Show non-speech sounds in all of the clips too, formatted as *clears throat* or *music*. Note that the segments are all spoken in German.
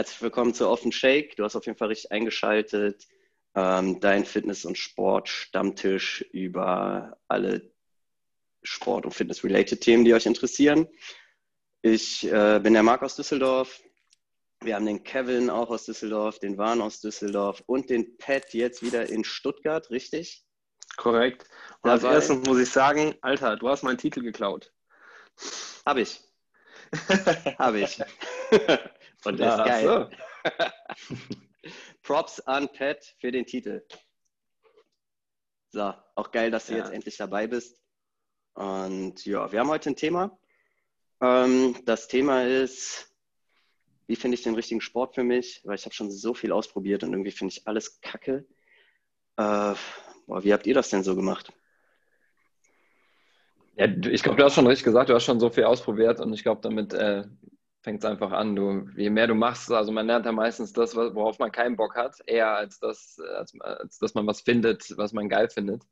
Herzlich willkommen zu Offen Shake. Du hast auf jeden Fall richtig eingeschaltet. Ähm, dein Fitness- und Sport-Stammtisch über alle Sport- und Fitness-related Themen, die euch interessieren. Ich äh, bin der Marc aus Düsseldorf. Wir haben den Kevin auch aus Düsseldorf, den Warn aus Düsseldorf und den Pat jetzt wieder in Stuttgart, richtig? Korrekt. Und als erstes muss ich sagen, Alter, du hast meinen Titel geklaut. Hab ich. *laughs* Hab ich. Und der ist geil. So. *laughs* Props an Pat für den Titel. So, auch geil, dass du ja. jetzt endlich dabei bist. Und ja, wir haben heute ein Thema. Ähm, das Thema ist wie finde ich den richtigen Sport für mich? Weil ich habe schon so viel ausprobiert und irgendwie finde ich alles kacke. Äh, boah, wie habt ihr das denn so gemacht? Ja, ich glaube, du hast schon richtig gesagt, du hast schon so viel ausprobiert und ich glaube, damit äh, fängt es einfach an. Du, je mehr du machst, also man lernt ja meistens das, worauf man keinen Bock hat, eher als das, als, als dass man was findet, was man geil findet.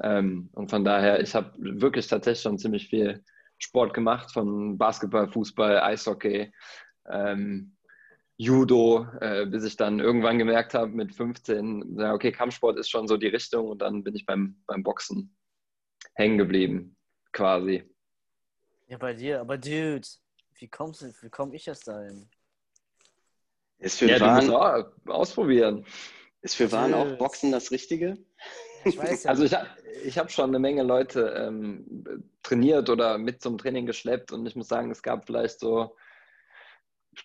Ähm, und von daher, ich habe wirklich tatsächlich schon ziemlich viel Sport gemacht, von Basketball, Fußball, Eishockey, ähm, Judo, äh, bis ich dann irgendwann gemerkt habe mit 15, ja, okay, Kampfsport ist schon so die Richtung und dann bin ich beim, beim Boxen hängen geblieben, quasi. Ja, bei dir, aber Dude, wie kommst du, wie komme ich das dahin? Ist für ja, Wahn, ausprobieren. Ist für Wahn auch Boxen das Richtige? Ich weiß *laughs* ja. Also ich, ich habe schon eine Menge Leute ähm, trainiert oder mit zum Training geschleppt und ich muss sagen, es gab vielleicht so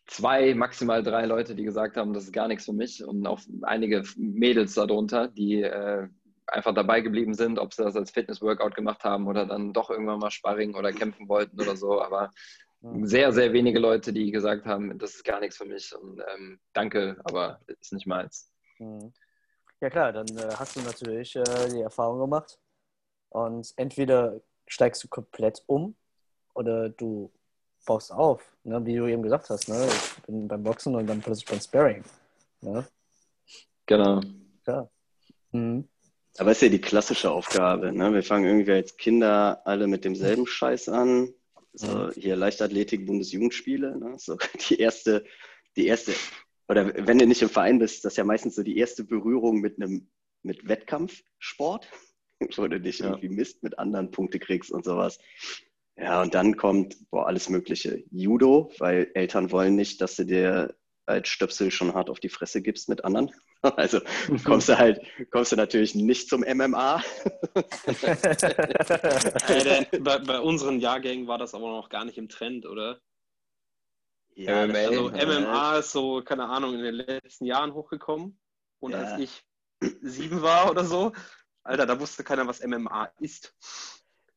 zwei, maximal drei Leute, die gesagt haben, das ist gar nichts für mich und auch einige Mädels darunter, die äh, einfach dabei geblieben sind, ob sie das als Fitness-Workout gemacht haben oder dann doch irgendwann mal Sparring oder kämpfen wollten oder so, aber sehr, sehr wenige Leute, die gesagt haben, das ist gar nichts für mich und ähm, danke, aber ist nicht meins. Mhm. Ja klar, dann äh, hast du natürlich äh, die Erfahrung gemacht und entweder steigst du komplett um oder du baust auf, ne? wie du eben gesagt hast. Ne? Ich bin beim Boxen und dann plötzlich beim Sparring. Ne? Genau. Ja. Mhm. Aber es ist ja die klassische Aufgabe. Ne? Wir fangen irgendwie als Kinder alle mit demselben Scheiß an. So, hier Leichtathletik, Bundesjugendspiele. Ne? So *laughs* die erste, die erste, oder wenn du nicht im Verein bist, das ist ja meistens so die erste Berührung mit einem mit Wettkampfsport, *laughs* wo du dich ja. irgendwie misst, mit anderen Punkte kriegst und sowas. Ja, und dann kommt boah, alles Mögliche. Judo, weil Eltern wollen nicht, dass du dir als Stöpsel schon hart auf die Fresse gibst mit anderen. *laughs* Also kommst du halt, kommst du natürlich nicht zum MMA. *laughs* bei, bei, unseren Jahrgängen war das aber noch gar nicht im Trend, oder? Ja, MMA, also MMA ist so, keine Ahnung, in den letzten Jahren hochgekommen. Und ja. als ich sieben war oder so, Alter, da wusste keiner, was MMA ist.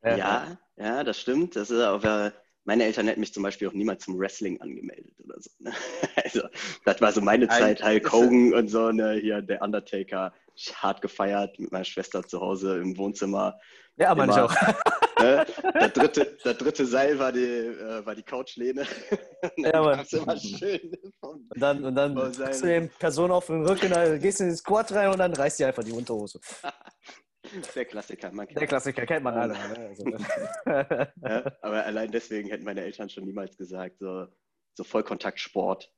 Ja, ja, das stimmt. Das ist aber, meine Eltern hätten mich zum Beispiel auch niemals zum Wrestling angemeldet oder so. Ne? *laughs* Also, das war so meine Zeit, Hulk Hogan und so, ne? hier der Undertaker, hart gefeiert mit meiner Schwester zu Hause im Wohnzimmer. Ja, aber nicht auch. *laughs* Ne? Das, dritte, das dritte Seil war die, äh, war die Couchlehne. *laughs* ja, Mann. Immer schön und dann, und dann du den Person auf den Rücken, dann gehst du in den Squat rein und dann reißt dir einfach die Unterhose. Der Klassiker. Man Der Klassiker kennt man alle. Ne? Also, ja, *laughs* aber allein deswegen hätten meine Eltern schon niemals gesagt, so, so Vollkontaktsport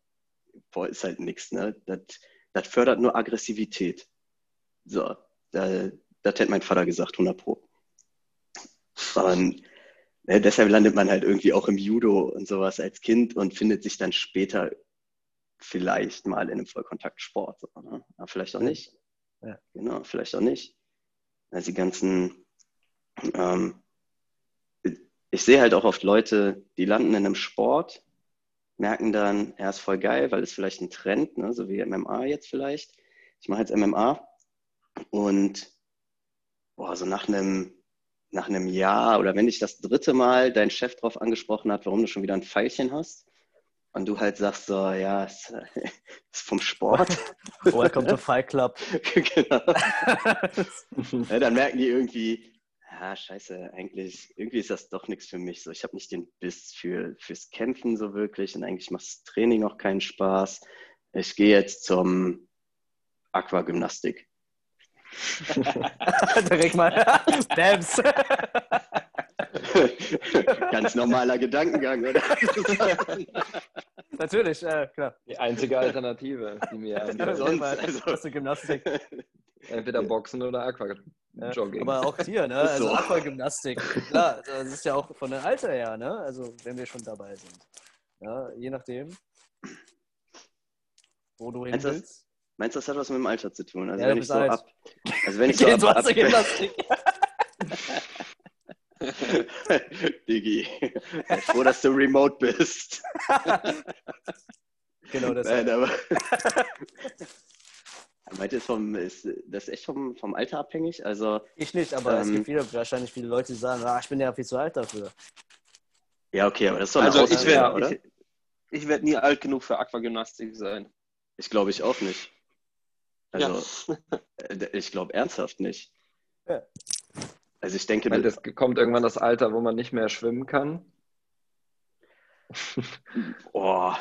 boah, ist halt nichts. Ne? Das, das fördert nur Aggressivität. So, da, das hätte mein Vater gesagt, 100 Pro. Und ne, deshalb landet man halt irgendwie auch im Judo und sowas als Kind und findet sich dann später vielleicht mal in einem Vollkontaktsport. So, ne? Aber vielleicht auch nicht. Ja. Genau, vielleicht auch nicht. Also die ganzen, ähm, ich sehe halt auch oft Leute, die landen in einem Sport, merken dann, er ist voll geil, weil es vielleicht ein Trend, ne, so wie MMA jetzt vielleicht. Ich mache jetzt MMA und boah, so nach einem, nach einem Jahr oder wenn dich das dritte Mal dein Chef darauf angesprochen hat, warum du schon wieder ein Pfeilchen hast, und du halt sagst so, ja, es *laughs* ist vom Sport. *laughs* Welcome to Fight Club. *laughs* genau. ja, dann merken die irgendwie, ja, scheiße, eigentlich, irgendwie ist das doch nichts für mich. So, ich habe nicht den Biss für, fürs Kämpfen so wirklich und eigentlich macht das Training auch keinen Spaß. Ich gehe jetzt zum Aquagymnastik. Direkt mal. Bams. *laughs* Ganz normaler Gedankengang, oder? *laughs* Natürlich, äh, klar. Die einzige Alternative, die mir einfällt. sonst, also- du Gymnastik. Entweder Boxen oder Aquajogging. aber auch hier, ne? Also So. Aquagymnastik. Klar, das ist ja auch von dem Alter her, ne? Also wenn wir schon dabei sind. Ja, je nachdem, wo du hin Meinst du, das- willst. Meinst du, das hat was mit dem Alter zu tun? Also Ja, wenn ich so alt. ab. Also wenn ich *laughs* so ab, zur ab, Gymnastik. *laughs* Digi, froh, dass du remote bist. *laughs* genau das. Nein, aber. Meint ihr, ist, vom, ist das echt vom, vom Alter abhängig? Also, Ich nicht, aber es Ähm, gibt viele, wahrscheinlich viele Leute, die sagen, ah, ich bin ja viel zu alt dafür. ja, okay, aber das ist doch eine Also ich wäre oder? ich, ich werd nie alt genug für Aquagymnastik sein. Ich glaube ich auch nicht. Also, ja. *laughs* äh, ich glaube ernsthaft nicht. Ja. Also ich denke, Ich meine, es kommt irgendwann das Alter, wo man nicht mehr schwimmen kann. *laughs* oh,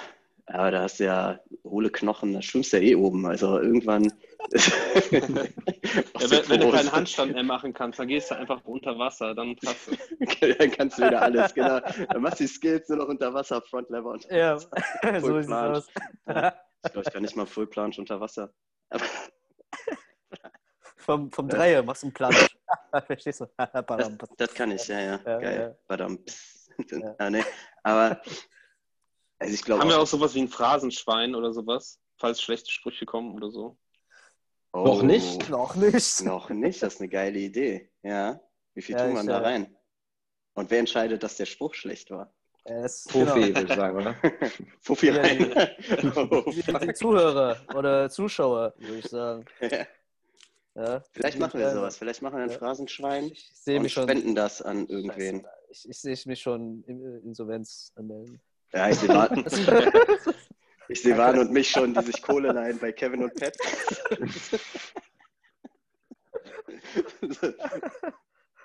aber da hast du ja hohle Knochen, da schwimmst du ja eh oben. Also irgendwann. *laughs* *laughs* Ja, wenn, wenn du keinen Handstand mehr machen kannst, dann gehst du einfach unter Wasser, dann passt es. dann kannst du wieder alles, genau. Dann machst du die Skills nur noch unter Wasser, Front Lever und Ja, so sieht aus. Ich glaube, ich kann nicht mal Full Planche unter Wasser. Vom, vom Dreier machst du einen Plan. *laughs* Verstehst du? *laughs* Badam. das kann ich, ja, ja. Ja, Geil. ja. Badam. *laughs* Ja. Ah, nee. Aber also ich glaube Haben wir auch sowas wie ein Phrasenschwein oder sowas, falls schlechte Sprüche kommen oder so? Oh, Noch nicht? Noch nicht. Noch nicht, das ist eine geile Idee. Ja. Wie viel Ja, tun man da äh, rein? Und wer entscheidet, dass der Spruch schlecht war? Es, Profi, genau. würde ich sagen, oder? Ja, rein. Oh, Die, fuck. die Zuhörer oder Zuschauer, würde ich sagen. Ja. Vielleicht Die- machen wir äh, sowas. Vielleicht machen wir ein Ja. Phrasenschwein Ich sehe und mich schon. spenden das an irgendwen. Ich, ich sehe mich schon in äh, Insolvenz anmelden. Ja, ich sehe Warten, *laughs* ich sehe Warten und mich schon, die sich Kohle leihen bei Kevin und Pat. *laughs*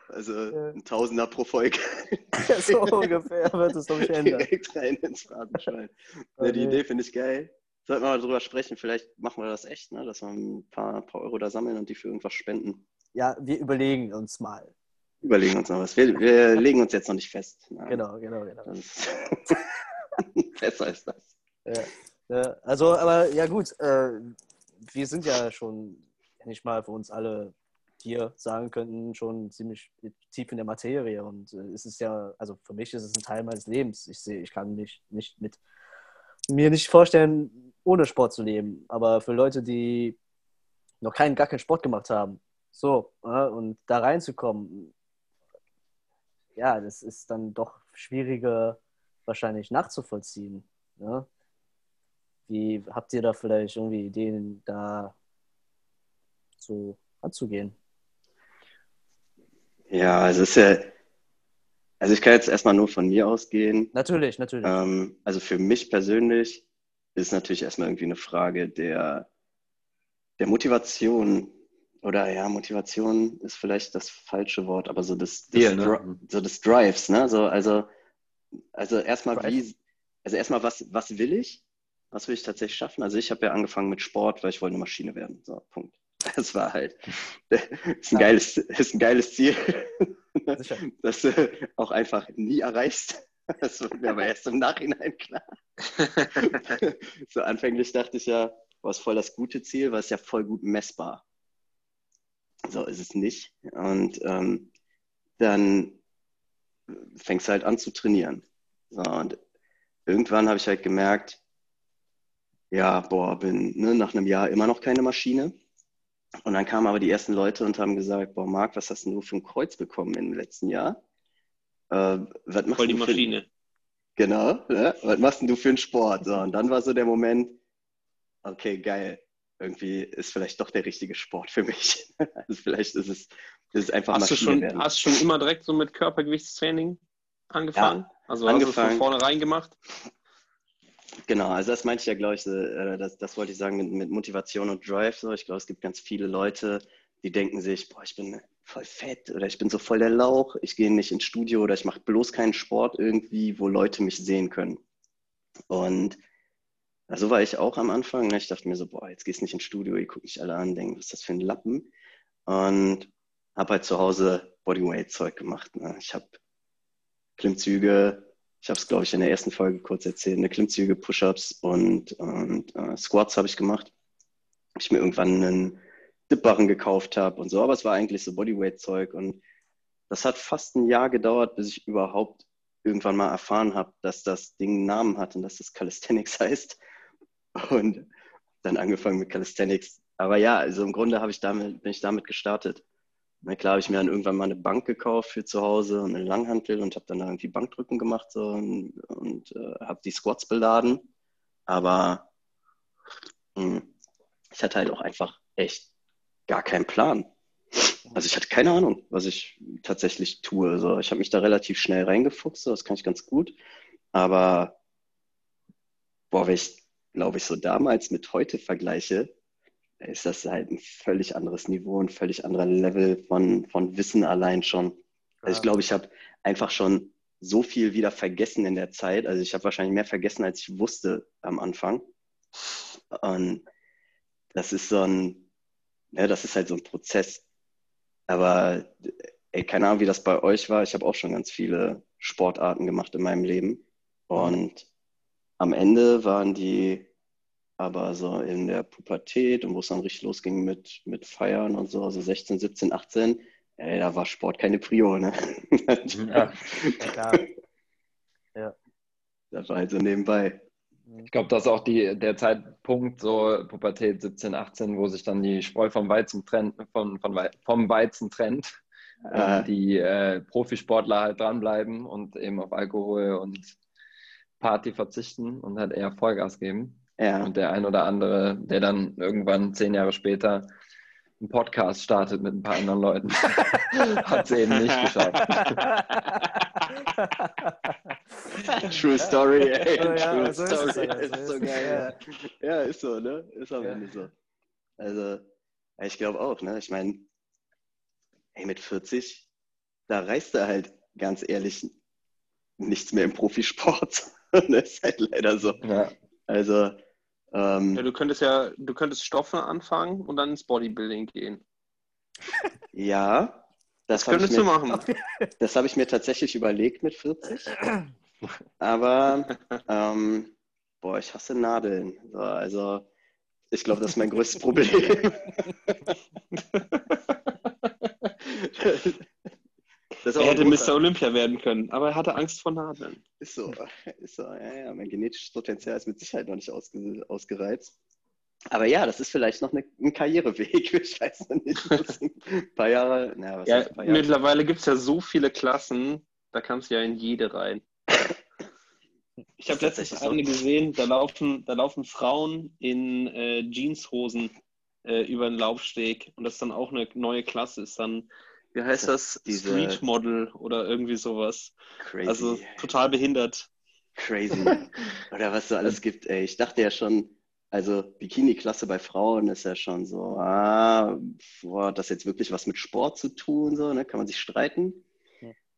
Also ein Tausender pro Folge so ungefähr wird es doch *laughs* ändern. direkt rein ins Phrasenschwein. Oh, Ja, die. Idee finde ich geil. Sollten wir mal drüber sprechen, vielleicht machen wir das echt, ne? dass wir ein paar, paar Euro da sammeln und die für irgendwas spenden. Ja, wir überlegen uns mal. Überlegen uns noch was. Wir, wir legen uns jetzt noch nicht fest. Ne? Genau, genau, genau. *laughs* Besser ist das. Ja, also, aber ja gut, äh, wir sind ja schon, wenn ich mal für uns alle hier sagen könnten, schon ziemlich tief in der Materie und äh, es ist ja, also für mich ist es ein Teil meines Lebens. Ich sehe, ich kann mich nicht mit mir nicht vorstellen, ohne Sport zu leben. Aber für Leute, die noch keinen, gar keinen Sport gemacht haben, so, und da reinzukommen, ja, das ist dann doch schwieriger wahrscheinlich nachzuvollziehen. Ne? Wie habt ihr da vielleicht irgendwie Ideen, da so anzugehen? Ja, also es ist ja, also ich kann jetzt erstmal nur von mir ausgehen. Natürlich, natürlich. Ähm, also für mich persönlich ist natürlich erstmal irgendwie eine Frage der, der Motivation. Oder ja, Motivation ist vielleicht das falsche Wort, aber so des, des, Ziel, ne? So des Drives, ne? So, also, also erstmal Drive. wie, also erstmal was, was will ich? Was will ich tatsächlich schaffen? Also ich habe ja angefangen mit Sport, weil ich wollte eine Maschine werden. So, Punkt. *laughs* Das war halt, *laughs* ist ein geiles, ist ein geiles Ziel, *laughs* Sicher. das du auch einfach nie erreichst. *laughs* Das wird mir aber erst im Nachhinein klar. *laughs* so anfänglich dachte ich ja, boah, ist voll das gute Ziel, weil es ja voll gut messbar. So ist es nicht. Und ähm, dann fängst du halt an zu trainieren. So, und irgendwann habe ich halt gemerkt, ja, boah, bin ne, nach einem Jahr immer noch keine Maschine. Und dann kamen aber die ersten Leute und haben gesagt, boah, Marc, was hast denn du für ein Kreuz bekommen im letzten Jahr? Äh, was machst Voll die du für, Maschine. Genau, ne? was machst denn du für einen Sport? So, und dann war so der Moment, okay, geil, irgendwie ist vielleicht doch der richtige Sport für mich. *laughs* also vielleicht ist es, ist es einfach Hast du, Maschine schon, werden. hast du schon immer direkt so mit Körpergewichtstraining angefangen? Also hast du es angefangen. von vornherein gemacht? Genau, also das meinte ich ja, glaube ich, so, äh, das, das wollte ich sagen mit, mit Motivation und Drive. So. Ich glaube, es gibt ganz viele Leute, die denken sich, boah, ich bin voll fett oder ich bin so voll der Lauch, ich gehe nicht ins Studio oder ich mache bloß keinen Sport irgendwie, wo Leute mich sehen können. Und so war ich auch am Anfang. Ne? Ich dachte mir so, boah, jetzt gehst du nicht ins Studio, ihr guckt mich alle an, denken, was ist das für ein Lappen? Und habe halt zu Hause Bodyweight-Zeug gemacht. Ne? Ich habe Klimmzüge ich habe es, glaube ich, in der ersten Folge kurz erzählt, eine Klimmzüge, Push-Ups und, und äh, Squats habe ich gemacht. Ich mir irgendwann einen Dipbarren gekauft habe und so, aber es war eigentlich so Bodyweight-Zeug und das hat fast ein Jahr gedauert, bis ich überhaupt irgendwann mal erfahren habe, dass das Ding einen Namen hat und dass das Calisthenics *laughs* heißt. Und dann angefangen mit Calisthenics. Aber ja, also im Grunde habe ich damit, bin ich damit gestartet. Na klar, habe ich mir dann irgendwann mal eine Bank gekauft für zu Hause und eine Langhantel und habe dann da irgendwie Bankdrücken gemacht so, und, und äh, habe die Squats beladen. Aber mh, hm, ich hatte halt auch einfach echt gar keinen Plan. Also ich hatte keine Ahnung, was ich tatsächlich tue. Also ich habe mich da relativ schnell reingefuchst, das kann ich ganz gut. Aber boah, wenn ich, glaube ich, so damals mit heute vergleiche, ist das halt ein völlig anderes Niveau, ein völlig anderer Level von, von Wissen allein schon. Also ich glaube, ich habe einfach schon so viel wieder vergessen in der Zeit. Also ich habe wahrscheinlich mehr vergessen, als ich wusste am Anfang. Und das ist so ein, ja, das ist halt so ein Prozess. Aber ey, keine Ahnung, wie das bei euch war. Ich habe auch schon ganz viele Sportarten gemacht in meinem Leben. Und am Ende waren die aber so in der Pubertät und wo es dann richtig losging mit, mit Feiern und so, also 16, 17, 18, ey, da war Sport keine Prio, ne? *laughs* ja, klar. Ja. Das war halt so nebenbei. Ich glaube, das ist auch die, der Zeitpunkt, so Pubertät 17, 18, wo sich dann die Spreu vom Weizen trennt, von, von, vom Weizen trennt. Äh, die äh, Profisportler halt dranbleiben und eben auf Alkohol und Party verzichten und halt eher Vollgas geben. Ja. Und der ein oder andere, der dann irgendwann zehn Jahre später einen Podcast startet mit ein paar anderen Leuten, *laughs* hat es eben nicht geschafft. *laughs* True Story, ey. Oh, ja, True so Story. Ist, ist, ist so geil. Ja. ja. ist so, ne? Ist am ja. Ende so. Also, ich glaube auch, ne? Ich meine, ey, mit 40, da reißt er halt ganz ehrlich nichts mehr im Profisport. *laughs* das ist halt leider so. Ja. Also, ähm, ja, du könntest ja, du könntest Stoffe anfangen und dann ins Bodybuilding gehen. Ja, das, das könntest mir, du machen. *laughs* Das habe ich mir tatsächlich überlegt mit 40. *clears throat* Aber ähm, boah, ich hasse Nadeln. So, also ich glaube, das ist mein größtes *laughs* Problem. *laughs* er hätte Mr. Olympia werden können, aber er hatte Angst vor Nadeln. Ist so, ist so. Ja, ja, mein genetisches Potenzial ist mit Sicherheit noch nicht ausge, ausgereizt. Aber ja, das ist vielleicht noch eine, ein Karriereweg. *laughs* Ich weiß noch nicht. ein paar Jahre. Na, ja, paar Jahre? Mittlerweile gibt es ja so viele Klassen, da kannst du ja in jede rein. Ich habe letztens eine gesehen, da laufen, da laufen Frauen in äh, Jeanshosen äh, über den Laufsteg und das ist dann auch eine neue Klasse. Ist dann wie heißt das? Diese... Street Model oder irgendwie sowas. Crazy. Also total behindert. Crazy. *laughs* oder was so alles gibt, ey. Ich dachte ja schon, also Bikini-Klasse bei Frauen ist ja schon so, ah, boah, hat das jetzt wirklich was mit Sport zu tun, so, ne? Kann man sich streiten.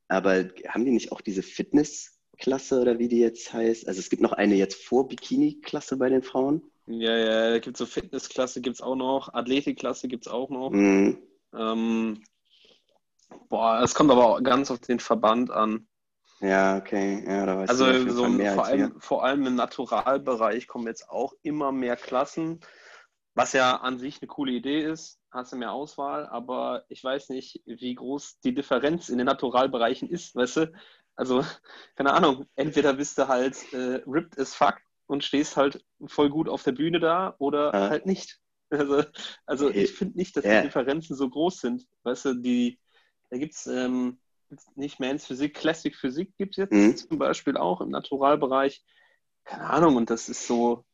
Aber haben die nicht auch diese Fitness-Klasse oder wie die jetzt heißt? Also es gibt noch eine jetzt vor Bikini-Klasse bei den Frauen. Ja, ja, da gibt es so Fitness-Klasse, gibt es auch noch, Athletik-Klasse gibt es auch noch. Mhm. Ähm, Boah, es kommt aber auch ganz auf den Verband an. Ja, okay. Ja, da weiß also so vor, allem, vor allem im Naturalbereich kommen jetzt auch immer mehr Klassen, was ja an sich eine coole Idee ist. Hast du mehr Auswahl, aber ich weiß nicht, wie groß die Differenz in den Naturalbereichen ist, weißt du? Also, *laughs* keine Ahnung, entweder bist du halt äh, ripped as fuck und stehst halt voll gut auf der Bühne da oder ja. halt nicht. *laughs* Also, also ich finde nicht, dass die Differenzen so groß sind. Weißt du, die, da gibt es ähm, nicht Mans Physik, Classic Physik gibt es jetzt mhm. zum Beispiel auch im Naturalbereich. Keine Ahnung, und das ist so,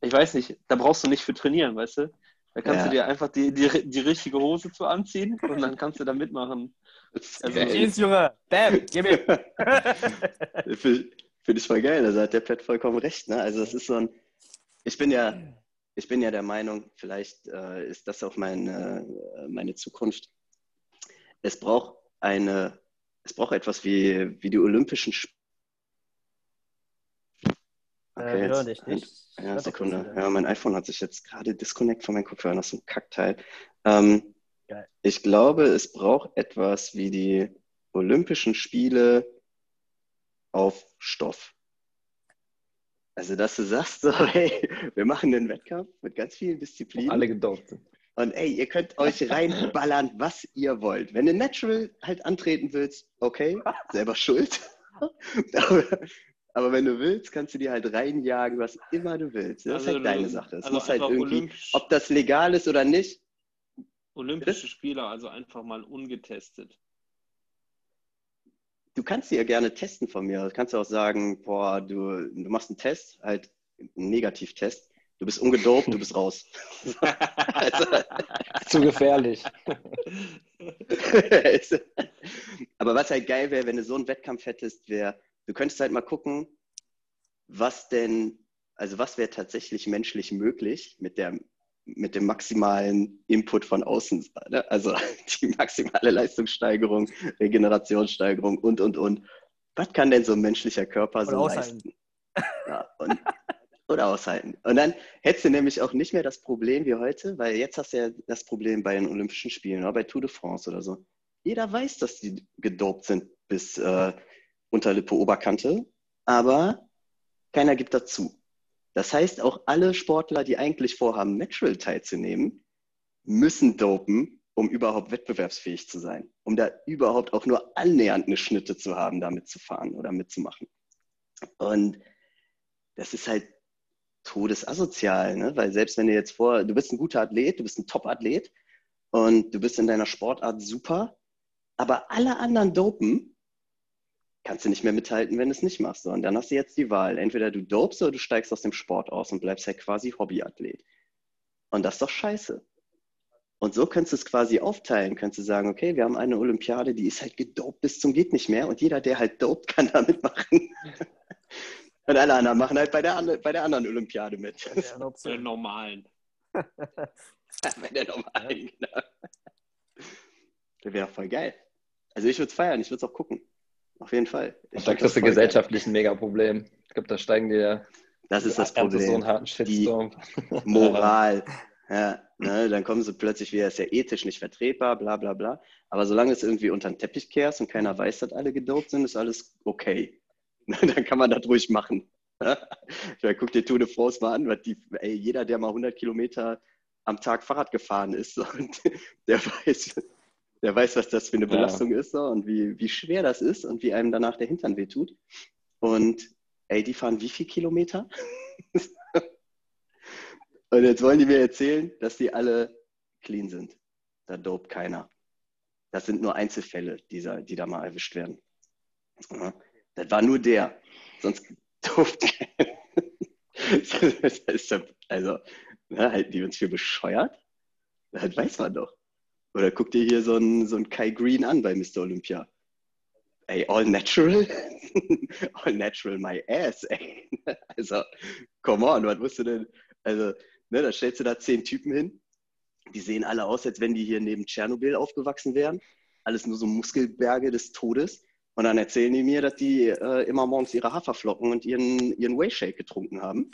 ich weiß nicht, da brauchst du nicht für trainieren, weißt du? Da kannst ja. du dir einfach die, die, die richtige Hose zu anziehen und dann kannst du da mitmachen. Also, Jeans, Junge, bam, gib mir. *laughs* Finde find ich voll geil, da hat der Pet vollkommen recht. Ne? Also es ist so ein, ich bin ja, ich bin ja der Meinung, vielleicht äh, ist das auch meine, äh, meine Zukunft, es braucht eine, es braucht etwas wie, wie die Olympischen Spiele. Okay, äh, jetzt, nicht. Ja, Sekunde. Ja, mein iPhone hat sich jetzt gerade disconnect von meinem Kopfhörer, das ist ein Kackteil. Ähm, ich glaube, es braucht etwas wie die Olympischen Spiele auf Stoff. Also, dass du sagst, *laughs* so, hey, wir machen einen Wettkampf mit ganz vielen Disziplinen. Alle gedopt sind. Und ey, ihr könnt euch reinballern, was ihr wollt. Wenn du Natural halt antreten willst, okay, selber schuld. *laughs* aber, aber, wenn du willst, kannst du dir halt reinjagen, was immer du willst. Das also, ist halt deine Sache. Es also muss halt irgendwie, ob das legal ist oder nicht. Olympische Spieler, also einfach mal ungetestet. Du kannst sie ja gerne testen von mir. Du kannst auch sagen, boah, du, du machst einen Test, halt einen Negativtest du bist ungedopt, du bist raus. also, *laughs* Zu gefährlich. *laughs* Aber was halt geil wäre, wenn du so einen Wettkampf hättest, wäre, du könntest halt mal gucken, was denn, also was wäre tatsächlich menschlich möglich mit der mit dem maximalen Input von außen. Ne? Also *laughs* die maximale Leistungssteigerung, Regenerationssteigerung und, und, und. Was kann denn so ein menschlicher Körper so leisten? Ja, und oder aushalten. Und dann hättest du nämlich auch nicht mehr das Problem wie heute, weil jetzt hast du ja das Problem bei den Olympischen Spielen oder bei Tour de France oder so. Jeder weiß, dass die gedopt sind bis äh, Unterlippe, Oberkante, aber keiner gibt dazu. Das heißt, auch alle Sportler, die eigentlich vorhaben, Natural teilzunehmen, müssen dopen, um überhaupt wettbewerbsfähig zu sein, um da überhaupt auch nur annähernd eine Schnitte zu haben, damit zu fahren oder mitzumachen. Und das ist halt todesasozial, ne? weil selbst wenn du jetzt vor, du bist ein guter Athlet, du bist ein Top-Athlet und du bist in deiner Sportart super, aber alle anderen dopen, kannst du nicht mehr mithalten, wenn du es nicht machst. Und dann hast du jetzt die Wahl, entweder du dopst oder du steigst aus dem Sport aus und bleibst halt quasi Hobbyathlet. Und das ist doch scheiße. Und so könntest du es quasi aufteilen, könntest du sagen, okay, wir haben eine Olympiade, die ist halt gedopt bis zum geht nicht mehr und jeder, der halt dopt, *laughs* kann da mitmachen. Und alle anderen machen halt bei der, bei der anderen Olympiade mit. Bei der normalen. *laughs* bei der normalen, genau. Das wäre voll geil. Also ich würde es feiern, ich würde es auch gucken. Auf jeden Fall. Ich Und da kriegst du gesellschaftlich ein Mega-Problem. Ich glaube, da steigen dir. Das ist das Problem. So einen harten Shitstorm. Die *laughs* Moral. Ja, ne, dann kommen sie plötzlich wieder, ist ja ethisch nicht vertretbar, bla bla bla. Aber solange es irgendwie unter den Teppich kehrst und keiner weiß, dass alle gedopt sind, ist alles okay. *laughs* dann kann man das ruhig machen. *laughs* ja, guck dir Tour de France mal an, weil die, ey, jeder, der mal 100 Kilometer am Tag Fahrrad gefahren ist, *laughs* so, der weiß, der weiß, was das für eine Belastung ja. ist so, und wie, wie schwer das ist und wie einem danach der Hintern wehtut. Und ey, die fahren wie viele Kilometer? und jetzt wollen die mir erzählen, dass die alle clean sind. Da dope keiner. Das sind nur Einzelfälle, dieser, die da mal erwischt werden. Ja. Das war nur der. Sonst durfte *laughs* Also, ne, halten die uns für bescheuert? Das weiß man doch. Oder guck dir hier so einen so Kai Green an bei Mr. Olympia. Ey, all natural? *laughs* all natural my ass, ey. *laughs* Also, come on, was musst du denn? Also, ne, da stellst du da zehn Typen hin. Die sehen alle aus, als wenn die hier neben Tschernobyl aufgewachsen wären. Alles nur so Muskelberge des Todes. Und dann erzählen die mir, dass die äh, immer morgens ihre Haferflocken und ihren, ihren Whey-Shake getrunken haben.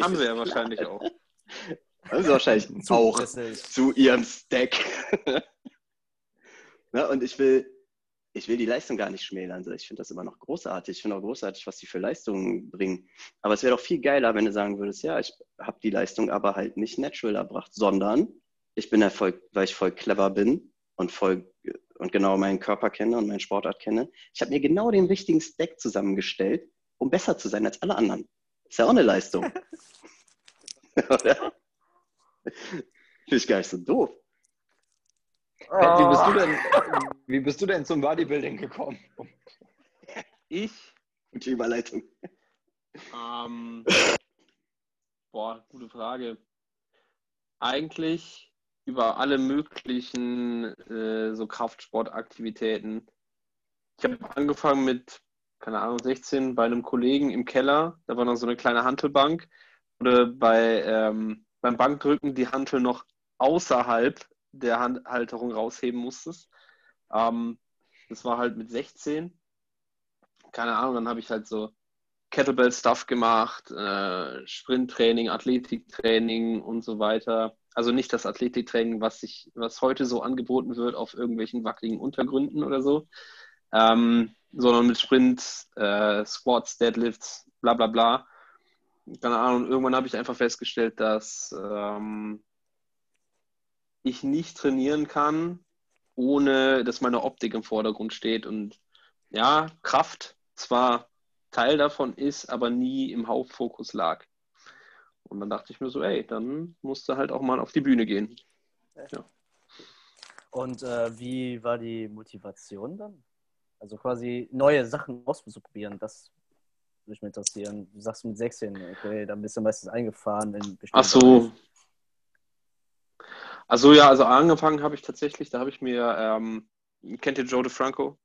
Haben sie ja wahrscheinlich auch. *laughs* Haben sie wahrscheinlich auch zu ihrem Stack. *laughs* Na, und ich will, ich will die Leistung gar nicht schmälern. Ich finde das immer noch großartig. Ich finde auch großartig, was die für Leistungen bringen. Aber es wäre doch viel geiler, wenn du sagen würdest, ja, ich habe die Leistung aber halt nicht natural erbracht, sondern ich bin Erfolg, weil ich voll clever bin und voll und genau meinen Körper kenne und meinen Sportart kenne. Ich habe mir genau den richtigen Stack zusammengestellt, um besser zu sein als alle anderen. Ist ja auch eine Leistung. *laughs* Oder? Finde ich gar nicht so doof. Pat, wie, bist du denn, wie bist du denn zum Bodybuilding gekommen? Ich? Gute Überleitung. Ähm, boah, gute Frage. Eigentlich über alle möglichen äh, so Kraftsportaktivitäten. Ich habe angefangen mit, keine Ahnung, 16 bei einem Kollegen im Keller. Da war noch so eine kleine Hantelbank. Oder bei, ähm, beim Bankdrücken die Hantel noch außerhalb der Handhalterung rausheben musstest. Ähm, das war halt mit 16. Keine Ahnung, dann habe ich halt so Kettlebell-Stuff gemacht, äh, Sprinttraining, Athletiktraining und so weiter. Also nicht das Athletiktraining, was sich, was heute so angeboten wird auf irgendwelchen wackeligen Untergründen oder so. Ähm, sondern mit Sprint, äh, Squats, Deadlifts, bla bla bla. Keine Ahnung, irgendwann habe ich einfach festgestellt, dass ähm, ich nicht trainieren kann, ohne dass meine Optik im Vordergrund steht. Und ja, Kraft zwar Teil davon ist, aber nie im Hauptfokus lag. Und dann dachte ich mir so, ey, dann musst du halt auch mal auf die Bühne gehen. Ja. Und äh, wie war die Motivation dann? Also quasi neue Sachen auszuprobieren, das würde mich interessieren. Du sagst mit 16, okay, dann bist du meistens eingefahren in Ach so. Also ja, also angefangen habe ich tatsächlich, da habe ich mir, ähm, kennt ihr Joe DeFranco?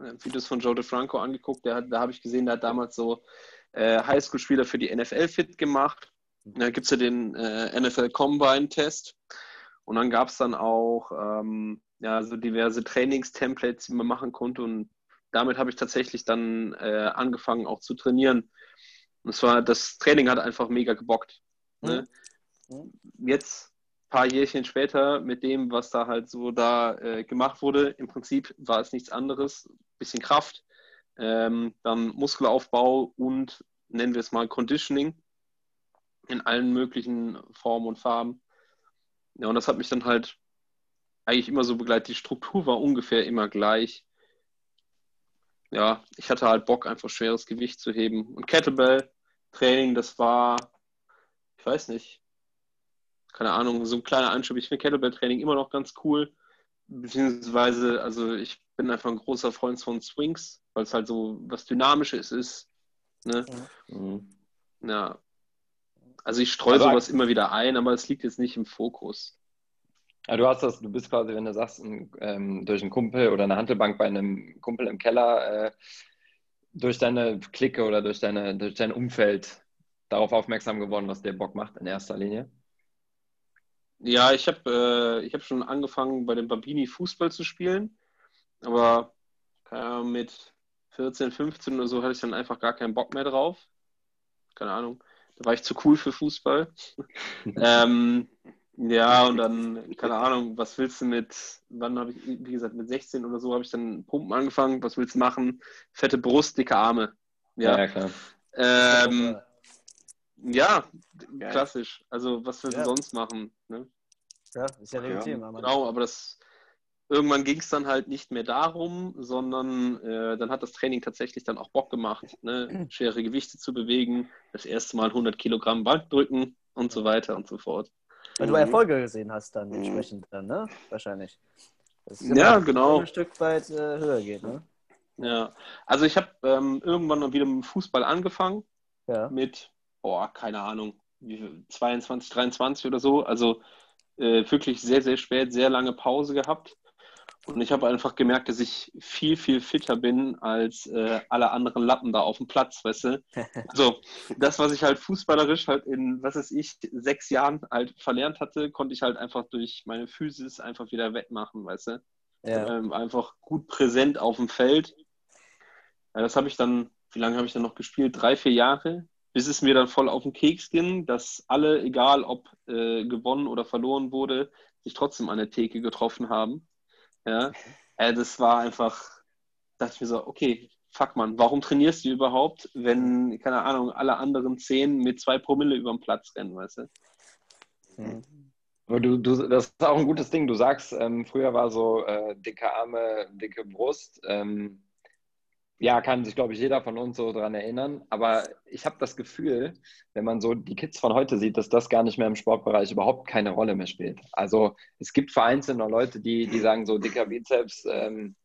Äh, Videos von Joe DeFranco angeguckt. Der da habe ich gesehen, der hat damals so äh, Highschool-Spieler für die NFL fit gemacht. Da gibt es ja den äh, NFL Combine-Test. Und dann gab es dann auch ähm, ja, so diverse Trainingstemplates, die man machen konnte. Und damit habe ich tatsächlich dann äh, angefangen auch zu trainieren. Und zwar, das Training hat einfach mega gebockt. Ne? Mhm. Jetzt paar Jährchen später mit dem, was da halt so da äh, gemacht wurde, im Prinzip war es nichts anderes. Bisschen Kraft, ähm, dann Muskelaufbau und nennen wir es mal Conditioning in allen möglichen Formen und Farben. Ja, und das hat mich dann halt eigentlich immer so begleitet. Die Struktur war ungefähr immer gleich. Ja, ich hatte halt Bock, einfach schweres Gewicht zu heben. Und Kettlebell-Training, das war, ich weiß nicht, keine Ahnung, so ein kleiner Anschub. Ich finde Kettlebell-Training immer noch ganz cool. Beziehungsweise, also ich bin einfach ein großer Freund von Swings, weil es halt so was Dynamisches ist. Ne? Ja. Mhm. ja. Also ich streue also, sowas immer wieder ein, aber es liegt jetzt nicht im Fokus. Ja, du hast das, du bist quasi, wenn du sagst, ein, ähm, durch einen Kumpel oder eine Handelbank bei einem Kumpel im Keller, äh, durch deine Clique oder durch, deine, durch dein Umfeld darauf aufmerksam geworden, was der Bock macht in erster Linie. Ja, ich habe äh, hab schon angefangen, bei den Babini Fußball zu spielen, aber Ahnung, mit 14, 15 oder so hatte ich dann einfach gar keinen Bock mehr drauf. Keine Ahnung, da war ich zu cool für Fußball. *laughs* ähm, ja, und dann, keine Ahnung, was willst du mit, wann habe ich, wie gesagt, mit 16 oder so habe ich dann Pumpen angefangen, was willst du machen? Fette Brust, dicke Arme. Ja, ja klar. Ähm, ja, Geil. klassisch. Also was willst du ja. sonst machen? Ne? Ja, ist ja legitim. Ja, genau, aber das irgendwann ging es dann halt nicht mehr darum, sondern äh, dann hat das Training tatsächlich dann auch Bock gemacht, ne? schwere Gewichte zu bewegen, das erste Mal 100 Kilogramm Bankdrücken und so weiter und so fort. Weil du Erfolge gesehen hast dann mhm. entsprechend dann, ne? Wahrscheinlich. ja, genau. Ein Stück weit äh, höher geht, ne? Ja, also ich habe ähm, irgendwann wieder mit dem Fußball angefangen. Ja. Mit, boah, keine Ahnung, 22, 23 oder so. Also äh, wirklich sehr, sehr spät, sehr lange Pause gehabt. Und ich habe einfach gemerkt, dass ich viel, viel fitter bin als äh, alle anderen Lappen da auf dem Platz, weißt du? *laughs* Also das, was ich halt fußballerisch halt in, was weiß ich, sechs Jahren halt verlernt hatte, konnte ich halt einfach durch meine Physis einfach wieder wettmachen, weißt du? Ja. Ähm, einfach gut präsent auf dem Feld. Ja, das habe ich dann, wie lange habe ich dann noch gespielt? Drei, vier Jahre bis es mir dann voll auf den Keks ging, dass alle, egal ob äh, gewonnen oder verloren wurde, sich trotzdem an der Theke getroffen haben. Ja, äh, das war einfach, dachte ich mir so, okay, fuck man, warum trainierst du überhaupt, wenn, keine Ahnung, alle anderen zehn mit zwei Promille über den Platz rennen, weißt du? Mhm. Aber du, du, das ist auch ein gutes Ding. Du sagst, ähm, früher war so äh, dicke Arme, dicke Brust. Ähm, ja, kann sich, glaube ich, jeder von uns so daran erinnern. Aber ich habe das Gefühl, wenn man so die Kids von heute sieht, dass das gar nicht mehr im Sportbereich überhaupt keine Rolle mehr spielt. Also es gibt vereinzelt noch Leute, die, die sagen so, dicker Bizeps ähm,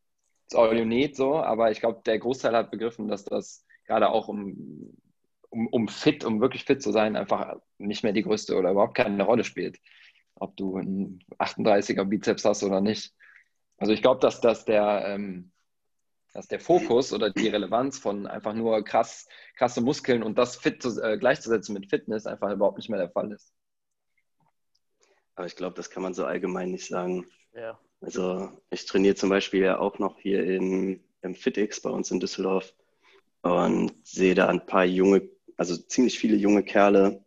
ist all you need, so. Aber ich glaube, der Großteil hat begriffen, dass das gerade auch um, um, um fit, um wirklich fit zu sein, einfach nicht mehr die größte oder überhaupt keine Rolle spielt. Ob du einen 38er Bizeps hast oder nicht. Also ich glaube, dass, dass der... Ähm, dass der Fokus oder die Relevanz von einfach nur krass, krasse Muskeln und das fit zu, äh, gleichzusetzen mit Fitness einfach überhaupt nicht mehr der Fall ist. Aber ich glaube, das kann man so allgemein nicht sagen. Ja. Also ich trainiere zum Beispiel ja auch noch hier in, im FitX bei uns in Düsseldorf und sehe da ein paar junge, also ziemlich viele junge Kerle.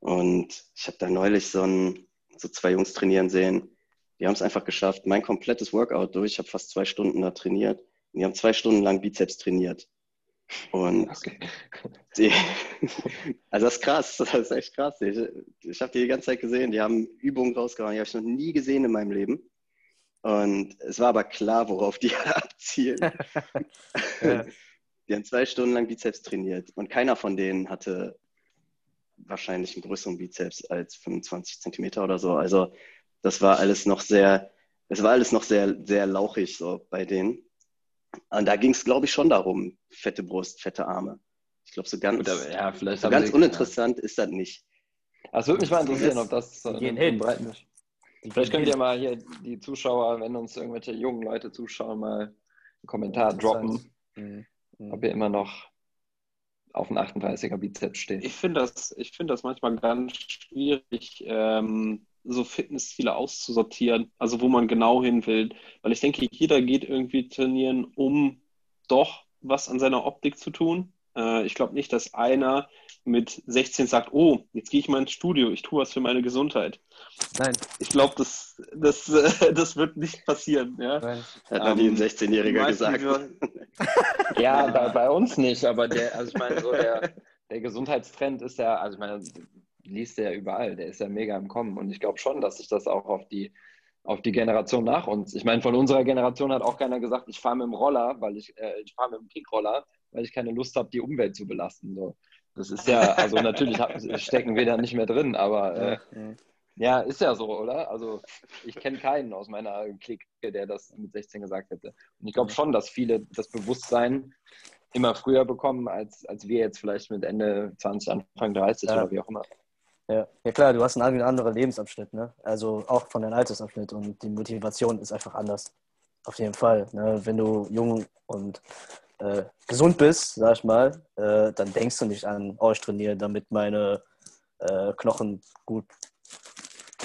Und ich habe da neulich so, ein, so zwei Jungs trainieren sehen. Die haben es einfach geschafft, mein komplettes Workout durch. Ich habe fast zwei Stunden da trainiert die haben zwei Stunden lang Bizeps trainiert. Und okay. *laughs* die, *laughs* also das ist krass, das ist echt krass. Ich, ich habe die die ganze Zeit gesehen, die haben Übungen rausgehauen, die habe ich noch nie gesehen in meinem Leben. Und es war aber klar, worauf die *laughs* abzielen. ja. Die haben zwei Stunden lang Bizeps trainiert und keiner von denen hatte wahrscheinlich einen größeren Bizeps als 25 Zentimeter oder so. Also das war alles noch sehr, es war alles noch sehr, sehr lauchig so bei denen. Und da ging es, glaube ich, schon darum, fette Brust, fette Arme. Ich glaube, so ganz, Gut, ja, vielleicht so ganz uninteressant ja. ist das nicht. Das würde mich mal interessieren, ob das so gehen hin. Vielleicht könnt ihr mal hier die Zuschauer, wenn uns irgendwelche jungen Leute zuschauen, mal einen Kommentar droppen, mhm. ob ihr immer noch auf dem 38er Bizeps steht. Ich finde das, find das manchmal ganz schwierig, ähm, so Fitnessziele auszusortieren, also wo man genau hin will. Weil ich denke, jeder geht irgendwie trainieren, um doch was an seiner Optik zu tun. Äh, ich glaube nicht, dass einer mit 16 sagt, oh, jetzt gehe ich mal ins Studio, ich tue was für meine Gesundheit. Nein. Ich glaube, das, das, *laughs* das wird nicht passieren. Ja? Nein. Hat noch nie ein 16-Jähriger ähm, gesagt. *laughs* ja, bei, bei, uns nicht, aber der, also ich meine, so der, der Gesundheitstrend ist ja, also ich meine, liest ja überall, der ist ja mega im Kommen und ich glaube schon, dass sich das auch auf die auf die Generation nach uns. Ich meine, von unserer Generation hat auch keiner gesagt, ich fahre mit dem Roller, weil ich, äh, ich fahre mit dem Kickroller, weil ich keine Lust habe, die Umwelt zu belasten. So. Das ist ja, also natürlich *laughs* stecken wir da nicht mehr drin, aber äh, ja, ist ja so, oder? Also ich kenne keinen aus meiner Clique, der das mit 16 gesagt hätte. Und ich glaube schon, dass viele das Bewusstsein immer früher bekommen, als, als wir jetzt vielleicht mit Ende 20, Anfang 30 ja. oder wie auch immer. Ja. ja, klar, du hast einen anderen Lebensabschnitt, ne? Also auch von deinem Altersabschnitt und die Motivation ist einfach anders. Auf jeden Fall. Ne? Wenn du jung und äh, gesund bist, sag ich mal, äh, dann denkst du nicht an, oh, ich trainiere, damit meine äh, Knochen gut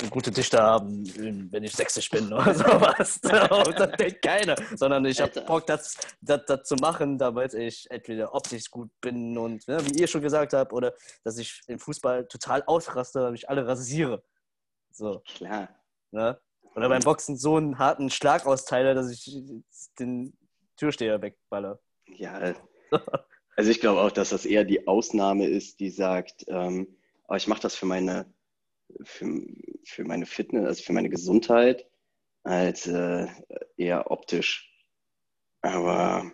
gute Dichte haben, wenn ich 60 bin oder *laughs* sowas. Und das denkt keiner. Sondern ich habe Bock, das, das, das, zu machen, damit ich entweder optisch gut bin und, ne, wie ihr schon gesagt habt, oder dass ich im Fußball total ausraste, damit ich alle rasiere. So. Klar. Ne? Oder beim Boxen so einen harten Schlag austeile, dass ich den Türsteher wegballe. Ja, also ich glaube auch, dass das eher die Ausnahme ist, die sagt, ähm, aber ich mache das für meine, für, für meine Fitness, also für meine Gesundheit, als äh, eher optisch. Aber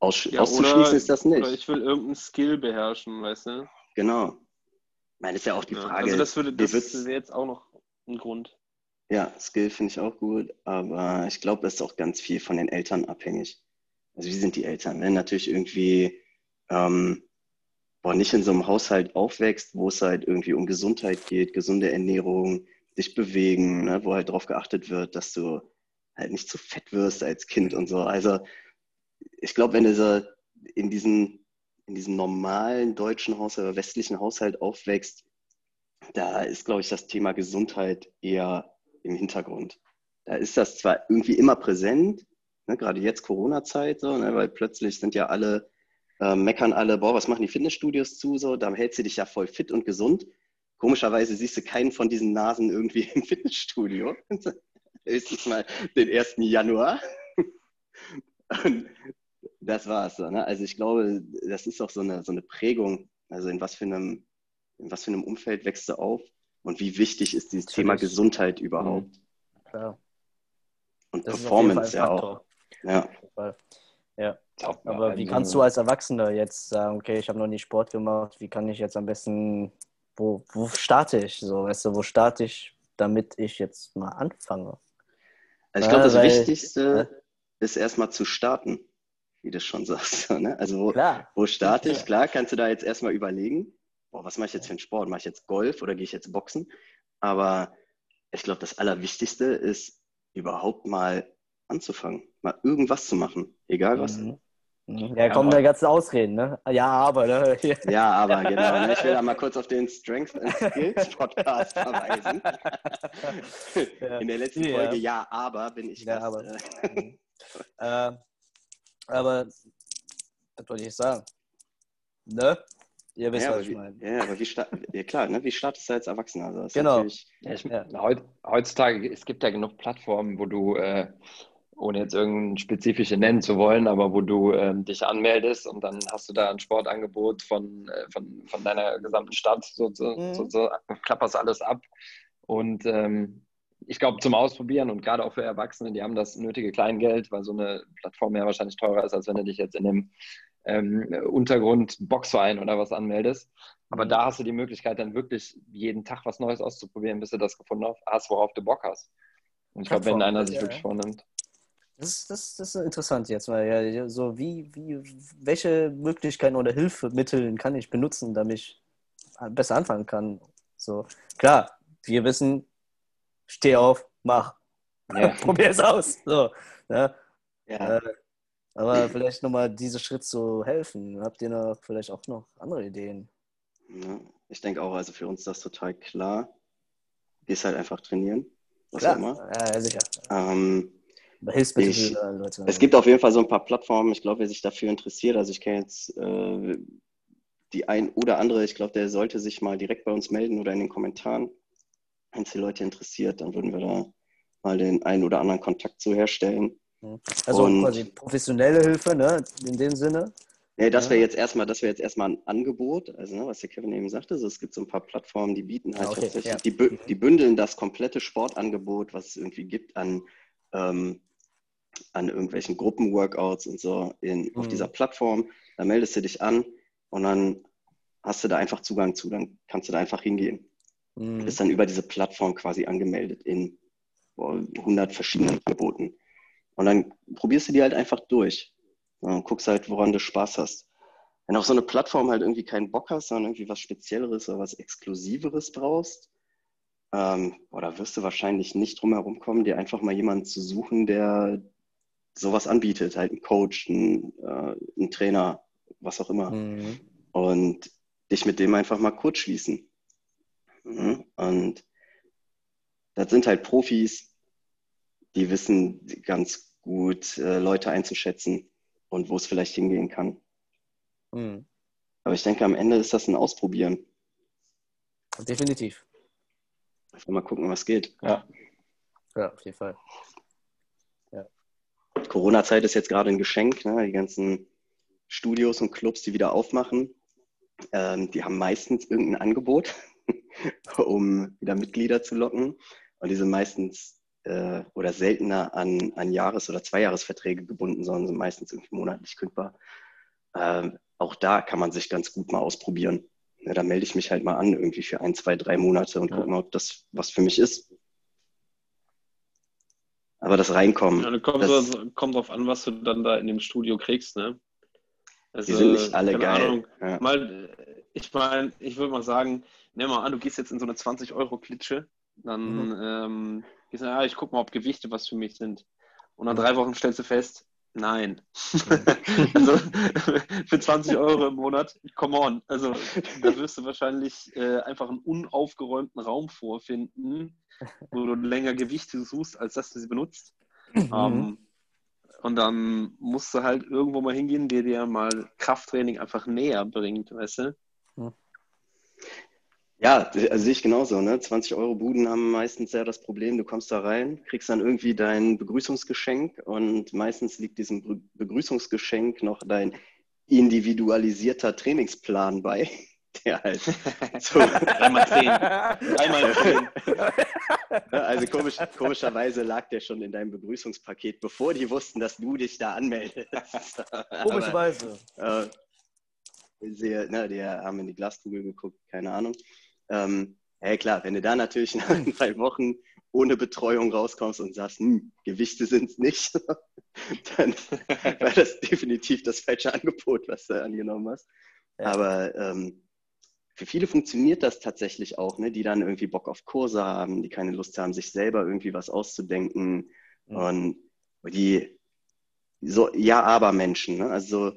aus, ja, auszuschließen oder, ist das nicht. Ich will irgendeinen Skill beherrschen, weißt du? Genau. Ich meine, ist ja auch die Frage. also das würde das wäre jetzt auch noch ein Grund. Ja, Skill finde ich auch gut, aber ich glaube, das ist auch ganz viel von den Eltern abhängig also wie sind die Eltern? Wenn natürlich irgendwie ähm, boah, nicht in so einem Haushalt aufwächst, wo es halt irgendwie um Gesundheit geht, gesunde Ernährung, dich bewegen, ne, wo halt darauf geachtet wird, dass du halt nicht zu fett wirst als Kind und so. Also ich glaube, wenn du so in diesem, in diesem normalen deutschen Haushalt oder westlichen Haushalt aufwächst, da ist, glaube ich, das Thema Gesundheit eher im Hintergrund. Da ist das zwar irgendwie immer präsent, Ne, gerade jetzt Corona-Zeit, so, ne, weil plötzlich sind ja alle, äh, meckern alle, boah, was machen die Fitnessstudios zu? So, da hältst du dich ja voll fit und gesund. Komischerweise siehst du keinen von diesen Nasen irgendwie *laughs* im Fitnessstudio. *laughs* Höchstens mal den 1. Januar. *laughs* und das war's. So, ne? Also ich glaube, das ist auch so eine, so eine Prägung. Also in was für einem, in was für einem Umfeld wächst du auf und wie wichtig ist dieses Thema Gesundheit überhaupt? Mhm. Klar. Und das Performance ja auch. Ja. Ja. Aber wie kannst du als Erwachsener jetzt sagen, okay, ich habe noch nie Sport gemacht, wie kann ich jetzt am besten, wo, wo starte ich? So, weißt du, wo starte ich, damit ich jetzt mal anfange? Also ich glaube, das Weil, Wichtigste äh, ist erstmal zu starten, wie du schon *laughs* sagst. Ne? Also wo, wo starte ich? Klar, kannst du da jetzt erstmal überlegen, boah, was mache ich jetzt für einen Sport? Mache ich jetzt Golf oder gehe ich jetzt Boxen? Aber ich glaube, das Allerwichtigste ist überhaupt mal anzufangen, mal irgendwas zu machen, egal was. Mhm. Mhm. Ja, kommen da ganze Ausreden, ne? Ja, aber, ne? *laughs* Ja, aber, genau. Ne? Ich will da mal kurz auf den Strength and Skills *laughs* Podcast verweisen. In der letzten ja. Folge, ja, aber, bin ich ja, fast, aber. Äh, *laughs* äh, aber, was wollte ich sagen? Ne? Ihr wisst, ja, was ich meine. Ja, aber wie ja, klar, ne? wie startest du als Erwachsener? Also genau. Ja, ich, ja. Heutzutage, es gibt ja genug Plattformen, wo du äh, ohne jetzt irgendein spezifische nennen zu wollen, aber wo du ähm, dich anmeldest und dann hast du da ein Sportangebot von, äh, von, von deiner gesamten Stadt, so, so, mhm. so, so klapperst alles ab. Und ähm, ich glaube, zum Ausprobieren und gerade auch für Erwachsene, die haben das nötige Kleingeld, weil so eine Plattform ja wahrscheinlich teurer ist, als wenn du dich jetzt in dem ähm, Untergrund Boxverein oder was anmeldest. Aber mhm. da hast du die Möglichkeit, dann wirklich jeden Tag was Neues auszuprobieren, bis du das gefunden hast, worauf du Bock hast. Und ich glaube, wenn einer sich ja, wirklich vornimmt. Das, das, das ist interessant jetzt mal. Ja, so wie, wie, welche Möglichkeiten oder Hilfemittel kann ich benutzen, damit ich besser anfangen kann? So, klar, wir wissen, steh auf, mach. *laughs* Ja. *laughs* Probier es aus. So, ja. ja. Äh, aber vielleicht nochmal diese Schritt zu helfen. Habt ihr noch vielleicht auch noch andere Ideen? Ja, ich denke auch, also für uns ist das total klar. Gehst halt einfach trainieren. Was klar. auch immer. Ja, sicher. Ähm, ich, Leute. Es gibt auf jeden Fall so ein paar Plattformen, ich glaube, wer sich dafür interessiert, also ich kenne jetzt äh, die ein oder andere, ich glaube, der sollte sich mal direkt bei uns melden oder in den Kommentaren. Wenn es die Leute interessiert, dann würden wir da mal den einen oder anderen Kontakt zu herstellen. Also Und, quasi professionelle Hilfe, ne? In dem Sinne. Nee, das wäre jetzt erstmal, das wäre jetzt erstmal ein Angebot, also ne, was der Kevin eben sagte. Also es gibt so ein paar Plattformen, die bieten halt okay, tatsächlich, ja. die, die, bündeln das komplette Sportangebot, was es irgendwie gibt an ähm, an irgendwelchen Gruppenworkouts und so in, mhm. auf dieser Plattform. Da meldest du dich an und dann hast du da einfach Zugang zu. Dann kannst du da einfach hingehen. Mhm. Bist dann über diese Plattform quasi angemeldet in boah, 100 verschiedenen Angeboten. Und dann probierst du die halt einfach durch. Und guckst halt, woran du Spaß hast. Wenn auch so eine Plattform halt irgendwie keinen Bock hast, sondern irgendwie was Spezielleres oder was Exklusiveres brauchst, ähm, oder wirst du wahrscheinlich nicht drum herum kommen, dir einfach mal jemanden zu suchen, der sowas anbietet, halt ein Coach, ein, äh, ein Trainer, was auch immer. Mhm. Und dich mit dem einfach mal kurz schließen. Mhm. Und das sind halt Profis, die wissen ganz gut, äh, Leute einzuschätzen und wo es vielleicht hingehen kann. Mhm. Aber ich denke, am Ende ist das ein Ausprobieren. Definitiv. Einfach mal gucken, was geht. Ja. Ja, auf jeden Fall. Corona-Zeit ist jetzt gerade ein Geschenk. Ne? Die ganzen Studios und Clubs, die wieder aufmachen, ähm, die haben meistens irgendein Angebot, *laughs* um wieder Mitglieder zu locken. Und die sind meistens äh, oder seltener an, an Jahres- oder Zweijahresverträge gebunden, sondern sind meistens irgendwie monatlich kündbar. Ähm, auch da kann man sich ganz gut mal ausprobieren. Ja, da melde ich mich halt mal an, irgendwie für ein, zwei, drei Monate und ja. gucke mal, ob das was für mich ist. Aber das Reinkommen. Ja, kommt, das, kommt drauf an, was du dann da in dem Studio kriegst, ne? Also, die sind nicht alle geil. Ahnung, ja. mal, ich meine, ich würde mal sagen, nimm mal an, du gehst jetzt in so eine 20-Euro-Klitsche, dann mhm. ähm, gehst du, ja, ich guck mal, ob Gewichte was für mich sind. Und nach drei Wochen stellst du fest, nein. *laughs* Also *laughs* für 20 Euro im Monat, come on. Also da wirst du wahrscheinlich äh, einfach einen unaufgeräumten Raum vorfinden, wo du länger Gewichte suchst, als dass du sie benutzt. Mhm. Ähm, und dann musst du halt irgendwo mal hingehen, der dir mal Krafttraining einfach näher bringt, weißt du? Ja, also sehe ich genauso. Ne? 20 Euro Buden haben meistens ja das Problem, du kommst da rein, kriegst dann irgendwie dein Begrüßungsgeschenk und meistens liegt diesem Begrüßungsgeschenk noch dein individualisierter Trainingsplan bei. *laughs* Der halt *laughs* so. Dreimal zehn. Dreimal *laughs* zehn. Also komisch, komischerweise lag der schon in deinem Begrüßungspaket, bevor die wussten, dass du dich da anmeldest. Komischerweise. Äh, sehr, ne, die haben in die Glaskugel geguckt, keine Ahnung. Ähm, ja klar, wenn du da natürlich nach drei Wochen ohne Betreuung rauskommst und sagst, hm, Gewichte sind es nicht, *laughs* dann *laughs* war das definitiv das falsche Angebot, was du angenommen hast. Ja. Aber ähm, für viele funktioniert das tatsächlich auch, ne? die dann irgendwie Bock auf Kurse haben, die keine Lust haben, sich selber irgendwie was auszudenken. Mhm. Und die so Ja-Aber-Menschen, ne? also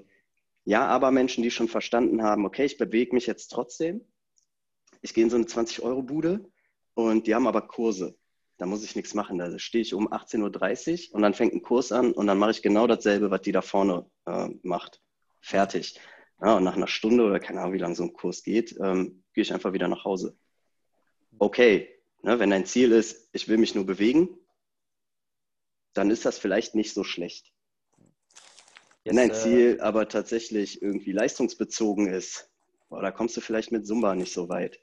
Ja-Aber-Menschen, die schon verstanden haben, okay, ich bewege mich jetzt trotzdem. Ich gehe in so eine 20-Euro-Bude und die haben aber Kurse. Da muss ich nichts machen. Da stehe ich um 18.30 Uhr und dann fängt ein Kurs an und dann mache ich genau dasselbe, was die da vorne äh, macht. Fertig. Ja, und nach einer Stunde oder keine Ahnung, wie lange so ein Kurs geht, ähm, gehe ich einfach wieder nach Hause. Okay, ne, wenn dein Ziel ist, ich will mich nur bewegen, dann ist das vielleicht nicht so schlecht. Wenn dein Jetzt, Ziel aber tatsächlich irgendwie leistungsbezogen ist, boah, da kommst du vielleicht mit Zumba nicht so weit.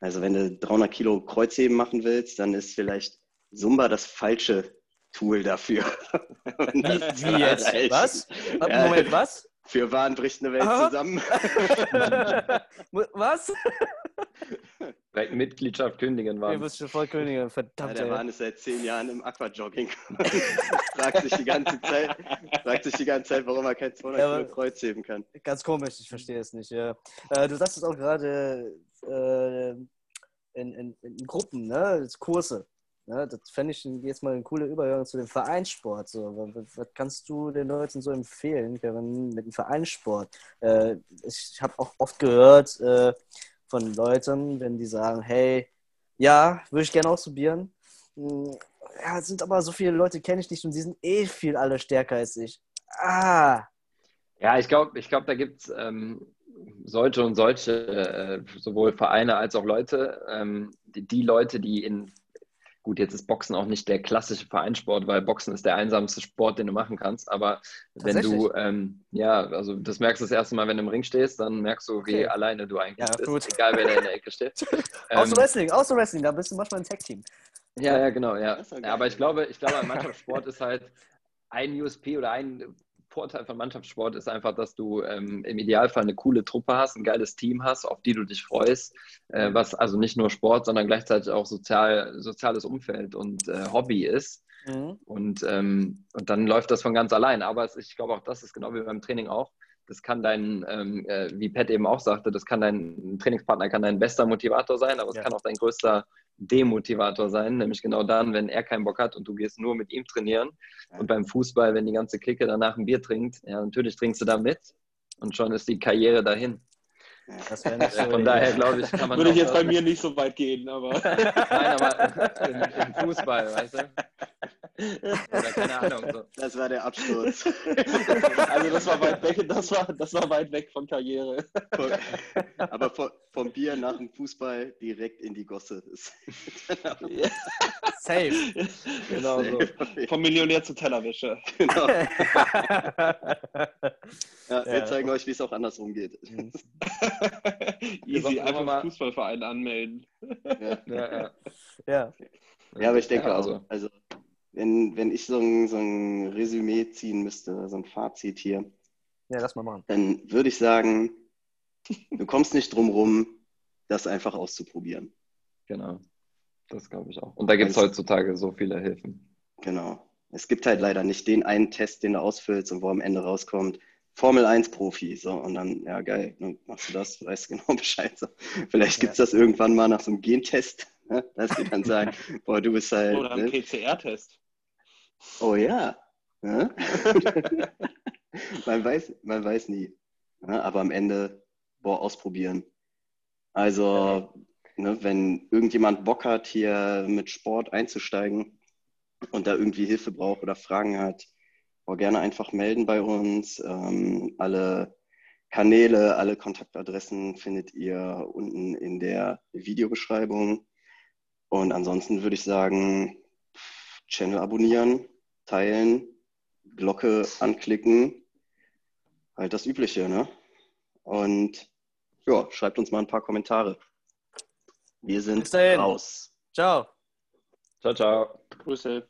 Also wenn du 300 Kilo Kreuzheben machen willst, dann ist vielleicht Zumba das falsche Tool dafür. *laughs* Wie, wie jetzt? Was? Ja. Moment, was? Für Waren bricht eine Welt Aha. zusammen. *laughs* was? *laughs* Direkt Mitgliedschaft kündigen Du war. bist schon voll Königin, Ja, verdammt. der ey. Mann ist seit zehn Jahren im Aquajogging. Fragt sich die ganze Zeit, fragt sich die ganze Zeit, warum er kein 200 Ja, Kilo Kreuz heben kann. Ganz komisch, ich verstehe es nicht. Ja. Äh, du sagst es auch gerade äh, in, in, in Gruppen, ne? Kurse. Ne? Das fände ich jetzt mal ein cooler Übergang zu dem Vereinssport. So. Was, was kannst du den Leuten so empfehlen, Kevin, mit dem Vereinssport? Äh, ich habe auch oft gehört äh, von Leuten, wenn die sagen, hey, ja, würde ich gerne ausprobieren. Ja, es sind aber so viele Leute, kenne ich nicht und die sind eh viel alle stärker als ich. Ah, Ja, ich glaube, ich glaub, da gibt es ähm, solche und solche, äh, sowohl Vereine als auch Leute. Ähm, die, die Leute, die in, gut, jetzt ist Boxen auch nicht der klassische Vereinssport, weil Boxen ist der einsamste Sport, den du machen kannst. Aber wenn du, ähm, ja, also das merkst du das erste Mal, wenn du im Ring stehst, dann merkst du, wie Okay. alleine du eigentlich Ja, bist, gut. egal wer da in der Ecke steht. *laughs* Außer Ähm, Wrestling, außer Wrestling, da bist du manchmal ein Tag-Team. Ja, ja, genau, ja. Ja aber ich glaube, ich glaube, ein Mannschaftssport ist halt ein USP oder ein Vorteil von Mannschaftssport ist einfach, dass du ähm, im Idealfall eine coole Truppe hast, ein geiles Team hast, auf die du dich freust, äh, was also nicht nur Sport, sondern gleichzeitig auch sozial, soziales Umfeld und äh, Hobby ist. Mhm. Und, ähm, und dann läuft das von ganz allein. Aber es, ich glaube auch, das ist genau wie beim Training auch. Das kann dein, ähm, äh, wie Pat eben auch sagte, das kann dein Trainingspartner kann dein bester Motivator sein, aber es Ja. kann auch dein größter Demotivator sein, nämlich genau dann, wenn er keinen Bock hat und du gehst nur mit ihm trainieren. Und beim Fußball, wenn die ganze Clique danach ein Bier trinkt, ja, natürlich trinkst du da mit und schon ist die Karriere dahin. Das wäre nicht *laughs* so Von daher glaube ich, kann man. Würde ich jetzt bei mir nicht so weit gehen, aber. *laughs* Nein, aber im, im Fußball, weißt du? Oder keine Ahnung. So. Das war der Absturz. *laughs* Also das war weit weg, das war, das war weit weg von Karriere. Aber vom, vom Bier nach dem Fußball direkt in die Gosse. Das- Safe. Genau so. Vom Millionär zu Tellerwäsche. genau. Ja, Ja. wir zeigen euch, wie es auch andersrum geht. *laughs* Easy, einfach mal- Fußballverein anmelden. Ja. Ja, ja. *laughs* ja. Ja, aber ich denke Ja, auch, also wenn, wenn ich so ein, so ein Resümee ziehen müsste, so ein Fazit hier, ja, lass mal machen. dann würde ich sagen, du kommst nicht drum rum, das einfach auszuprobieren. Genau. Das glaube ich auch. Und da gibt es Also- heutzutage so viele Hilfen. Genau. Es gibt halt leider nicht den einen Test, den du ausfüllst und wo am Ende rauskommt, Formel 1 Profi. So, und dann, ja geil, dann machst du das, weißt genau *laughs* Bescheid. So. Vielleicht gibt es das irgendwann mal nach so einem Gentest, *laughs* ne? dass die dann sagen, *laughs* boah, du bist halt. Oder ein ne? PCR-Test. Oh ja. Ne? man, weiß, man weiß nie. Ne? Aber am Ende, boah, ausprobieren. Also, ne, wenn irgendjemand Bock hat, hier mit Sport einzusteigen und da irgendwie Hilfe braucht oder Fragen hat, boah, gerne einfach melden bei uns. Ähm, alle Kanäle, alle Kontaktadressen findet ihr unten in der Videobeschreibung. Und ansonsten würde ich sagen, Channel abonnieren, teilen, Glocke anklicken. Halt das Übliche, ne? Und ja, schreibt uns mal ein paar Kommentare. Wir sind raus. Ciao. Ciao, ciao. Grüße.